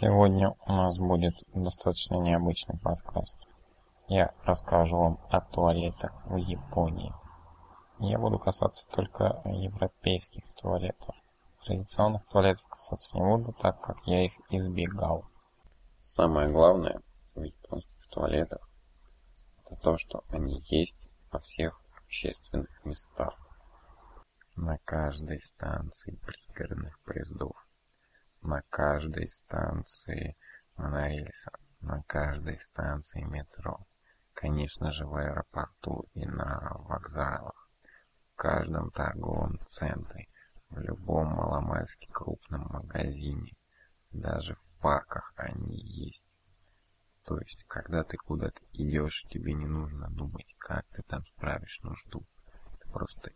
Сегодня у нас будет достаточно необычный подкаст. Я расскажу вам о туалетах в Японии. Я буду касаться только европейских туалетов. Традиционных туалетов касаться не буду, так как я их избегал. Самое главное в японских туалетах это то, что они есть во всех общественных местах. На каждой станции пригородных поездов, на каждой станции монорельса, на каждой станции метро, конечно же в аэропорту и на вокзалах, в каждом торговом центре, в любом маломальски крупном магазине, даже в парках они есть. То есть, когда ты куда-то идешь, тебе не нужно думать, как ты там справишь нужду. Ты просто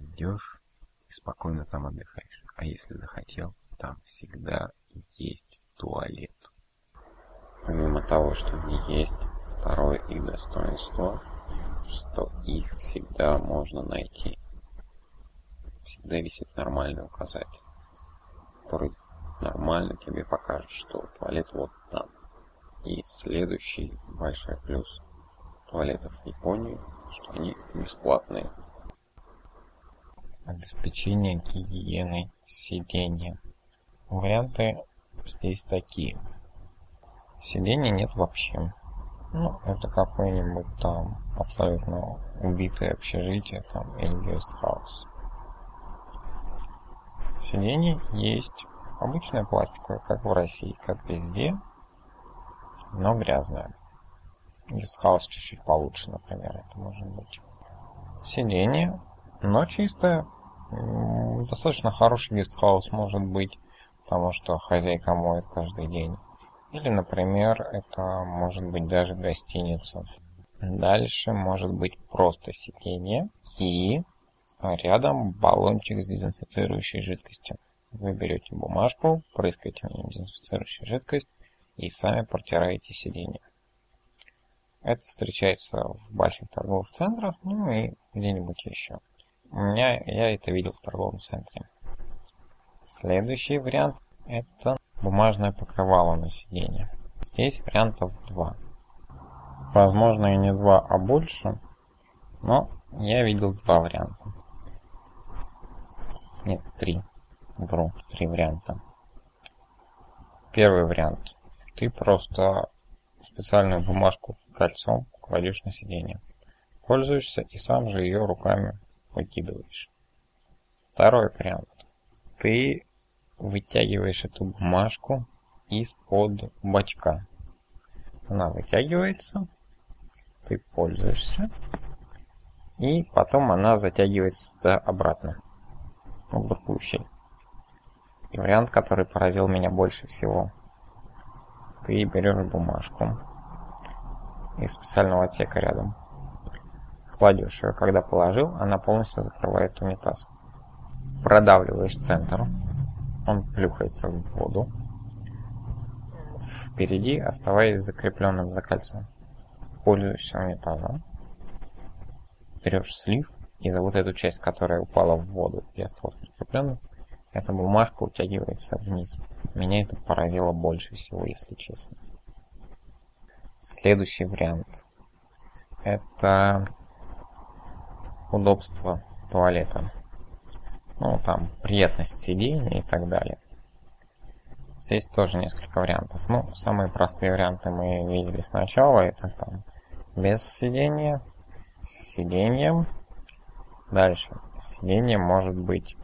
идешь и спокойно там отдыхаешь. А если захотел, там всегда есть туалет. Помимо того, что они есть, второе их достоинство, что их всегда можно найти. Всегда висит нормальный указатель, который нормально тебе покажет, что туалет вот там. И следующий большой плюс туалетов в Японии, что они бесплатные. Обеспечение гигиены сидения. Варианты здесь такие. Сидения нет вообще. Ну, это какое-нибудь там абсолютно убитое общежитие там или гестхаус. Сиденье есть обычное пластиковое, как в России, как везде, но грязное. Гестхаус чуть-чуть получше, например, это может быть. Сиденье, но чистое. Достаточно хороший гестхаус может быть, потому что хозяйка моет каждый день. Или, например, это может быть даже гостиница. Дальше может быть просто сиденье и рядом баллончик с дезинфицирующей жидкостью. Вы берете бумажку, прыскаете на нем дезинфицирующую жидкость и сами протираете сиденье. Это встречается в больших торговых центрах, ну и где-нибудь еще. У меня, я это видел в торговом центре. Следующий вариант это бумажное покрывало на сиденье. Здесь вариантов два. Возможно и не два, а больше, но я видел два варианта. Нет, три. Вру, три варианта. Первый вариант. Ты просто специальную бумажку кольцом кладешь на сиденье. Пользуешься и сам же ее руками выкидываешь. Второй вариант. Ты вытягиваешь эту бумажку из-под бачка. Она вытягивается, ты пользуешься, и потом она затягивается туда обратно, в другую щель. И вариант, который поразил меня больше всего. Ты берешь бумажку из специального отсека рядом, кладешь ее, когда положил, она полностью закрывает унитаз. Продавливаешь центр, он плюхается в воду, впереди оставаясь закрепленным за кольцом. Пользуешься унитазом, берешь слив, и за вот эту часть, которая упала в воду и осталась прикрепленной, эта бумажка утягивается вниз. Меня это поразило больше всего, если честно. Следующий вариант. Это удобство туалета ну, там, приятность сидения и так далее. Здесь тоже несколько вариантов. Ну, самые простые варианты мы видели сначала. Это там без сидения, с сиденьем. Дальше. Сиденье может быть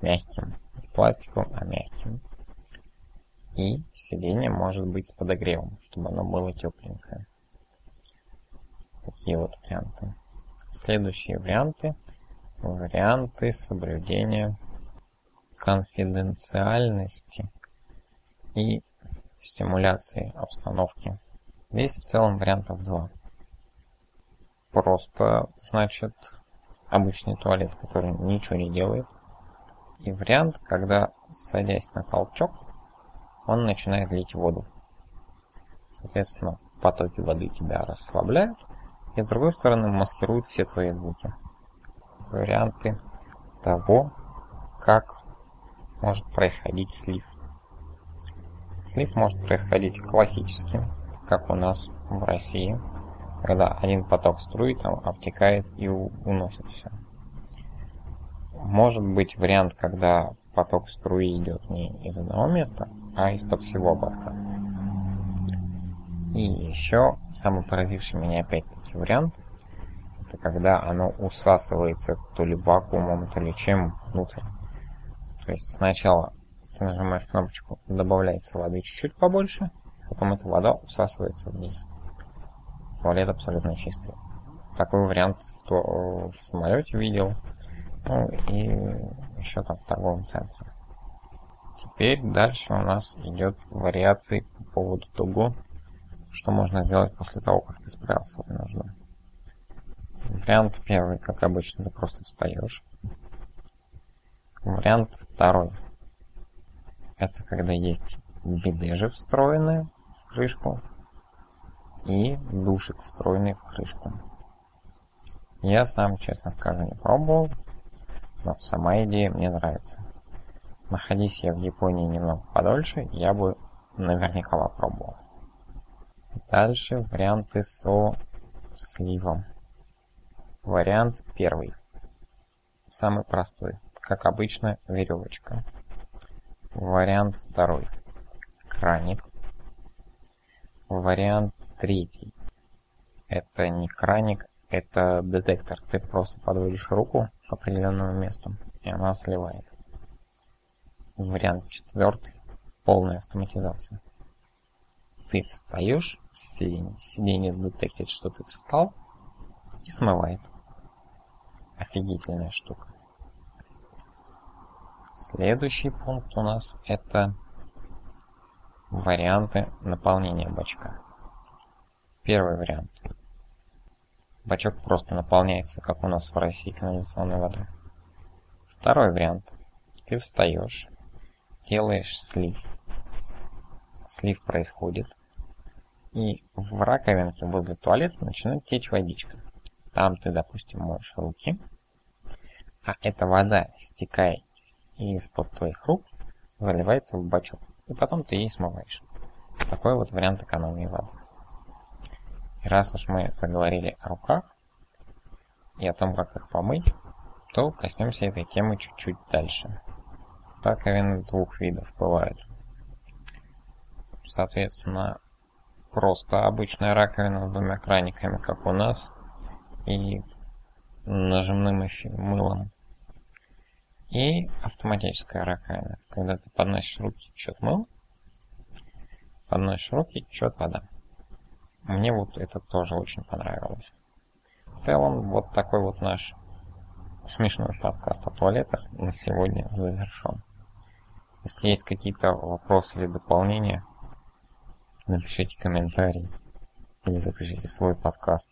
мягким. Пластиковым, а мягким. И сиденье может быть с подогревом, чтобы оно было тепленькое. Такие вот варианты. Следующие варианты – варианты соблюдения конфиденциальности и стимуляции обстановки. Здесь в целом вариантов два. Просто, значит, обычный туалет, который ничего не делает. И вариант, когда, садясь на толчок, он начинает лить воду. Соответственно, потоки воды тебя расслабляют, и с другой стороны маскируют все твои звуки варианты того, как может происходить слив. Слив может происходить классически, как у нас в России, когда один поток струи там обтекает и уносит все. Может быть вариант, когда поток струи идет не из одного места, а из-под всего ободка. И еще самый поразивший меня опять-таки вариант, это когда оно усасывается то ли вакуумом, то ли чем внутрь. То есть сначала ты нажимаешь кнопочку, добавляется воды чуть-чуть побольше, потом эта вода усасывается вниз. Туалет абсолютно чистый. Такой вариант в, то, в самолете видел. Ну и еще там в торговом центре. Теперь дальше у нас идет вариации по поводу того, что можно сделать после того, как ты справил свою нужду. Вариант первый, как обычно, ты просто встаешь. Вариант второй. Это когда есть бидежи встроенные в крышку и душик встроенный в крышку. Я сам, честно скажу, не пробовал, но сама идея мне нравится. Находись я в Японии немного подольше, я бы наверняка попробовал. Дальше варианты со сливом. Вариант первый. Самый простой. Как обычно, веревочка. Вариант второй. Краник. Вариант третий. Это не краник, это детектор. Ты просто подводишь руку к определенному месту, и она сливает. Вариант четвертый. Полная автоматизация. Ты встаешь с сиденья, сиденье детектит, что ты встал, и смывает. Офигительная штука. Следующий пункт у нас это варианты наполнения бачка. Первый вариант. Бачок просто наполняется, как у нас в России, канализационной водой. Второй вариант. Ты встаешь, делаешь слив. Слив происходит. И в раковинке возле туалета начинает течь водичка. Там ты, допустим, моешь руки, а эта вода, стекая из-под твоих рук, заливается в бачок, и потом ты ей смываешь. Такой вот вариант экономии воды. И раз уж мы заговорили о руках и о том, как их помыть, то коснемся этой темы чуть-чуть дальше. Раковины двух видов бывают. Соответственно, просто обычная раковина с двумя краниками, как у нас, и нажимным мылом. И автоматическая раковина, когда ты подносишь руки, течет мыло, подносишь руки, течет вода. Мне вот это тоже очень понравилось. В целом, вот такой вот наш смешной подкаст о туалетах на сегодня завершен. Если есть какие-то вопросы или дополнения, напишите комментарий или запишите свой подкаст.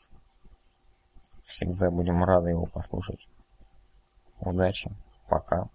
Всегда будем рады его послушать. Удачи, пока.